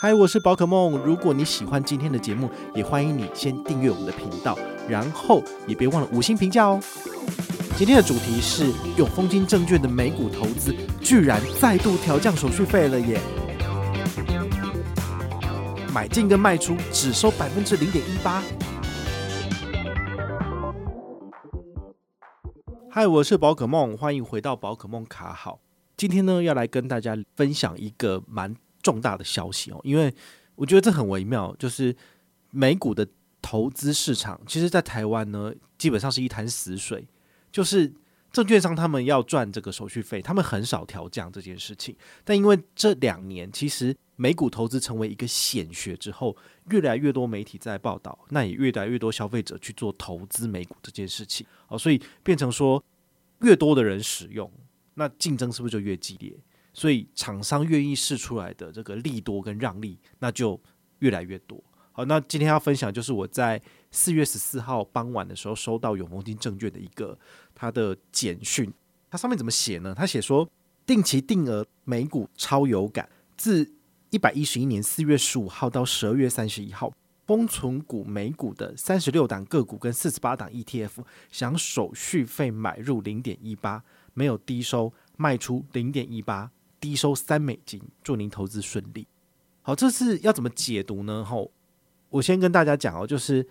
嗨，我是宝可梦。如果你喜欢今天的节目，也欢迎你先订阅我们的频道，然后也别忘了五星评价哦。今天的主题是永丰金证券的美股投资居然再度调降手续费了耶！买进跟卖出只收百分之零点一八。嗨，我是宝可梦，欢迎回到宝可梦卡好。今天呢，要来跟大家分享一个蛮重大的消息哦，因为我觉得这很微妙，就是美股的投资市场，其实，在台湾呢，基本上是一潭死水。就是证券商他们要赚这个手续费，他们很少调降这件事情。但因为这两年，其实美股投资成为一个显学之后，越来越多媒体在报道，那也越来越多消费者去做投资美股这件事情。哦，所以变成说，越多的人使用，那竞争是不是就越激烈？所以厂商愿意试出来的这个利多跟让利，那就越来越多。好，那今天要分享就是我在四月十四号傍晚的时候收到永丰金证券的一个他的简讯，它上面怎么写呢？他写说，定期定额美股超有感，自一百一十一年四月十五号到十二月三十一号，封存股美股的三十六档个股跟四十八档 ETF，享手续费买入零点一八，没有低收，卖出零点一八。低收三美金，祝您投资顺利。好，这是要怎么解读呢？吼，我先跟大家讲哦，就是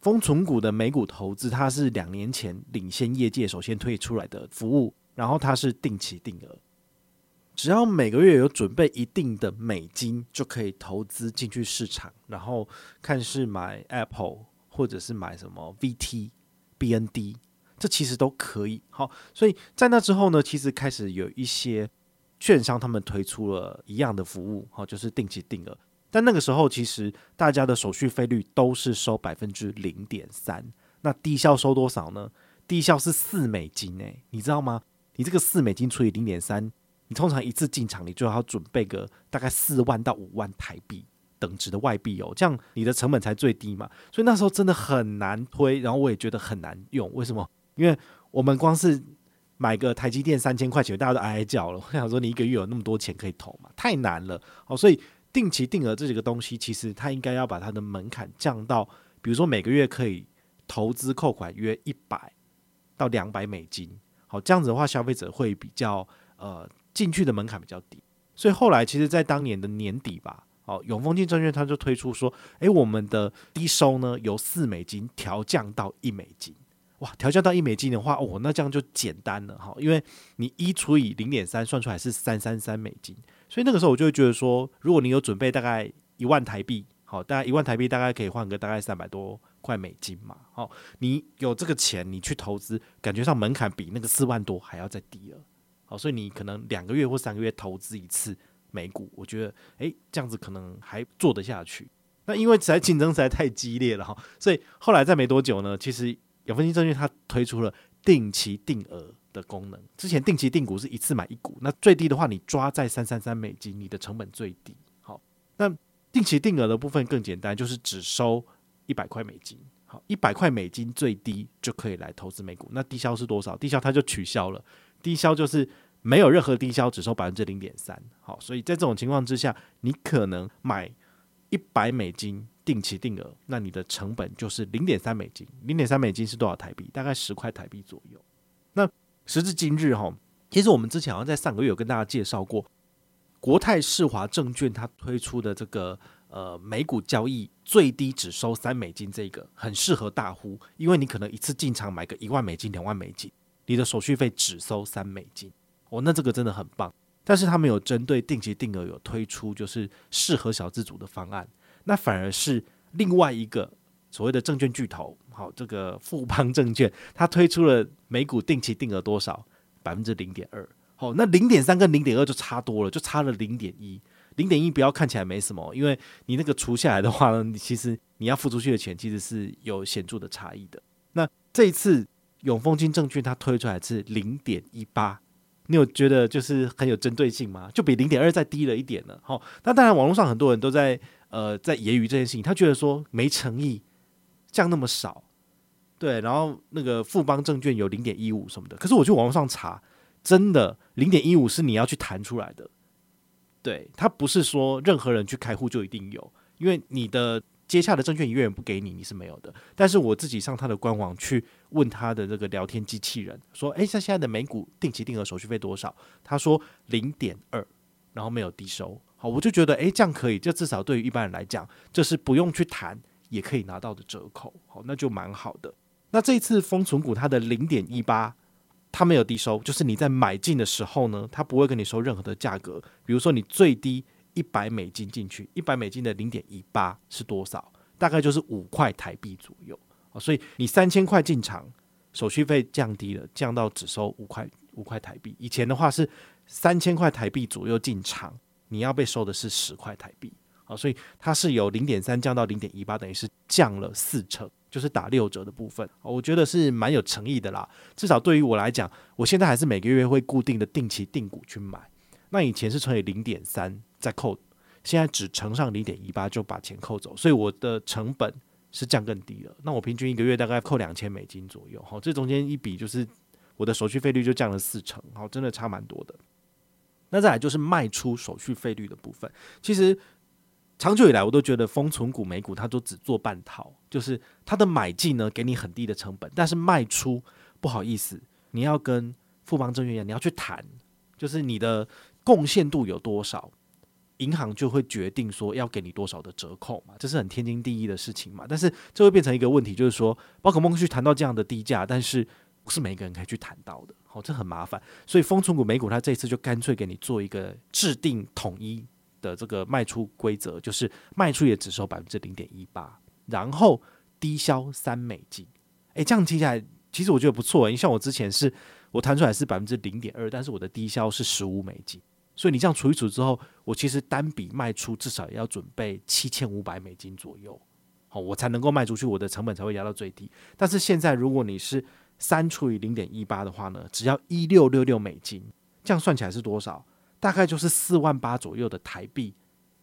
封存股的美股投资，它是两年前领先业界首先推出来的服务，然后它是定期定额，只要每个月有准备一定的美金，就可以投资进去市场，然后看是买 Apple 或者是买什么 VT、BND，这其实都可以。好，所以在那之后呢，其实开始有一些。券商他们推出了一样的服务，哈，就是定期定额。但那个时候，其实大家的手续费率都是收百分之零点三。那低效收多少呢？低效是四美金，诶，你知道吗？你这个四美金除以零点三，你通常一次进场，你就要准备个大概四万到五万台币等值的外币哦，这样你的成本才最低嘛。所以那时候真的很难推，然后我也觉得很难用。为什么？因为我们光是买个台积电三千块钱，大家都哀哀叫了。我想说，你一个月有那么多钱可以投吗？太难了。好，所以定期定额这几个东西，其实它应该要把它的门槛降到，比如说每个月可以投资扣款约一百到两百美金。好，这样子的话，消费者会比较呃进去的门槛比较低。所以后来，其实，在当年的年底吧，好，永丰金证券他就推出说，诶，我们的低收呢由四美金调降到一美金。哇，调降到一美金的话，哦，那这样就简单了哈，因为你一除以零点三，算出来是三三三美金，所以那个时候我就会觉得说，如果你有准备大概一万台币，好，大概一万台币大概可以换个大概三百多块美金嘛，好，你有这个钱，你去投资，感觉上门槛比那个四万多还要再低了，好，所以你可能两个月或三个月投资一次美股，我觉得，诶，这样子可能还做得下去。那因为实在竞争实在太激烈了哈，所以后来再没多久呢，其实。永丰金证券它推出了定期定额的功能。之前定期定股是一次买一股，那最低的话你抓在三三三美金，你的成本最低。好，那定期定额的部分更简单，就是只收一百块美金。好，一百块美金最低就可以来投资美股。那低消是多少？低消它就取消了，低消就是没有任何低消，只收百分之零点三。好，所以在这种情况之下，你可能买一百美金。定期定额，那你的成本就是零点三美金，零点三美金是多少台币？大概十块台币左右。那时至今日哈，其实我们之前好像在上个月有跟大家介绍过，国泰世华证券它推出的这个呃美股交易最低只收三美金，这个很适合大户，因为你可能一次进场买个一万美金、两万美金，你的手续费只收三美金，哦，那这个真的很棒。但是他们有针对定期定额有推出就是适合小资族的方案。那反而是另外一个所谓的证券巨头，好，这个富邦证券，它推出了美股定期定额多少？百分之零点二。好，那零点三跟零点二就差多了，就差了零点一。零点一不要看起来没什么，因为你那个除下来的话呢，你其实你要付出去的钱其实是有显著的差异的。那这一次永丰金证券它推出来是零点一八，你有觉得就是很有针对性吗？就比零点二再低了一点了。好，那当然网络上很多人都在。呃，在揶揄这件事情，他觉得说没诚意，降那么少，对，然后那个富邦证券有零点一五什么的，可是我去网络上查，真的零点一五是你要去弹出来的，对，它不是说任何人去开户就一定有，因为你的接洽的证券营业员不给你，你是没有的。但是我自己上他的官网去问他的这个聊天机器人，说：“诶，像现在的美股定期定额手续费多少？”他说：“零点二，然后没有低收。”好，我就觉得诶，这样可以，就至少对于一般人来讲，这是不用去谈也可以拿到的折扣。好，那就蛮好的。那这一次封存股它的零点一八，它没有低收，就是你在买进的时候呢，它不会跟你收任何的价格。比如说你最低一百美金进去，一百美金的零点一八是多少？大概就是五块台币左右。所以你三千块进场，手续费降低了，降到只收五块五块台币。以前的话是三千块台币左右进场，你要被收的是十块台币。好，所以它是由零点三降到零点一八，等于是降了四成。就是打六折的部分，我觉得是蛮有诚意的啦。至少对于我来讲，我现在还是每个月会固定的定期定股去买。那以前是乘以零点三再扣，现在只乘上零点一八就把钱扣走，所以我的成本是降更低了。那我平均一个月大概扣两千美金左右，好，这中间一比就是我的手续费率就降了四成，好，真的差蛮多的。那再来就是卖出手续费率的部分，其实。长久以来，我都觉得封存股美股它都只做半套，就是它的买进呢给你很低的成本，但是卖出不好意思，你要跟富邦证券一样，你要去谈，就是你的贡献度有多少，银行就会决定说要给你多少的折扣嘛，这是很天经地义的事情嘛。但是这会变成一个问题，就是说宝可梦去谈到这样的低价，但是不是每个人可以去谈到的，哦，这很麻烦。所以丰存股美股它这次就干脆给你做一个制定统一。的这个卖出规则就是卖出也只收百分之零点一八，然后低消三美金。诶，这样听起来其实我觉得不错。因为像我之前是我弹出来是百分之零点二，但是我的低消是十五美金，所以你这样除一除之后，我其实单笔卖出至少也要准备七千五百美金左右，好，我才能够卖出去，我的成本才会压到最低。但是现在如果你是三除以零点一八的话呢，只要一六六六美金，这样算起来是多少？大概就是四万八左右的台币，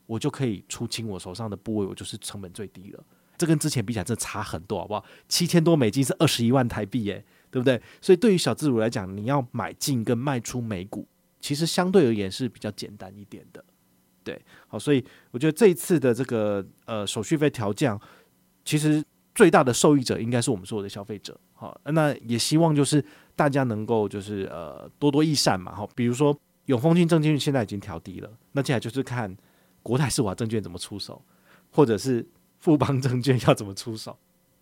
我就可以出清我手上的部位，我就是成本最低了。这跟之前比起来，真的差很多，好不好？七千多美金是二十一万台币，耶，对不对？所以对于小资主来讲，你要买进跟卖出美股，其实相对而言是比较简单一点的。对，好，所以我觉得这一次的这个呃手续费调降，其实最大的受益者应该是我们所有的消费者。好，那也希望就是大家能够就是呃多多益善嘛。好，比如说。永丰金证券现在已经调低了，那接下来就是看国泰世华证券怎么出手，或者是富邦证券要怎么出手。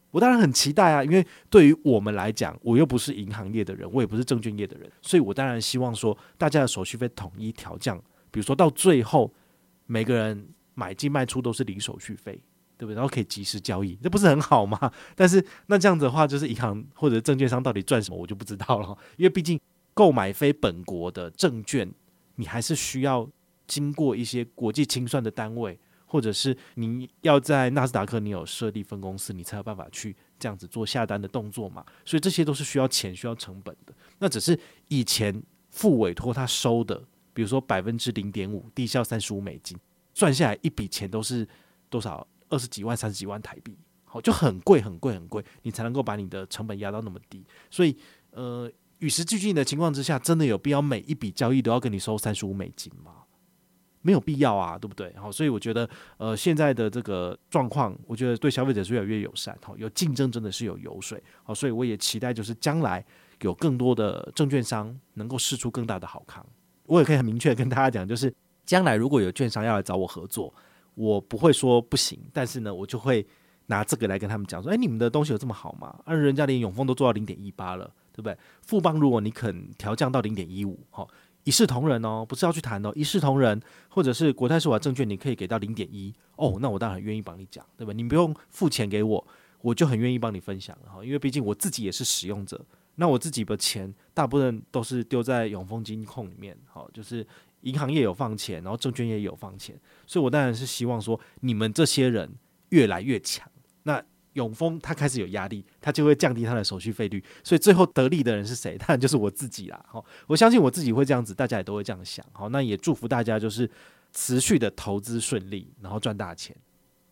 我当然很期待啊，因为对于我们来讲，我又不是银行业的人，我也不是证券业的人，所以我当然希望说大家的手续费统一调降，比如说到最后每个人买进卖出都是零手续费，对不对？然后可以及时交易，这不是很好吗？但是那这样子的话，就是银行或者证券商到底赚什么，我就不知道了，因为毕竟。购买非本国的证券，你还是需要经过一些国际清算的单位，或者是你要在纳斯达克你有设立分公司，你才有办法去这样子做下单的动作嘛。所以这些都是需要钱、需要成本的。那只是以前付委托他收的，比如说百分之零点五，低效三十五美金，赚下来一笔钱都是多少？二十几万、三十几万台币，好，就很贵、很贵、很贵，你才能够把你的成本压到那么低。所以，呃。与时俱进的情况之下，真的有必要每一笔交易都要跟你收三十五美金吗？没有必要啊，对不对？好，所以我觉得，呃，现在的这个状况，我觉得对消费者是越来越友善。好，有竞争真的是有油水。好，所以我也期待，就是将来有更多的证券商能够试出更大的好康。我也可以很明确跟大家讲，就是将来如果有券商要来找我合作，我不会说不行，但是呢，我就会拿这个来跟他们讲说，哎，你们的东西有这么好吗？而人家连永丰都做到零点一八了。对不对？富邦，如果你肯调降到零点一五，好，一视同仁哦，不是要去谈哦，一视同仁，或者是国泰世华证券，你可以给到零点一，哦，那我当然愿意帮你讲，对吧？你不用付钱给我，我就很愿意帮你分享哈，因为毕竟我自己也是使用者，那我自己的钱大部分都是丢在永丰金控里面，好，就是银行业有放钱，然后证券业也有放钱，所以我当然是希望说你们这些人越来越强，那。永丰他开始有压力，他就会降低他的手续费率，所以最后得利的人是谁？当然就是我自己啦。好，我相信我自己会这样子，大家也都会这样想。好，那也祝福大家就是持续的投资顺利，然后赚大钱。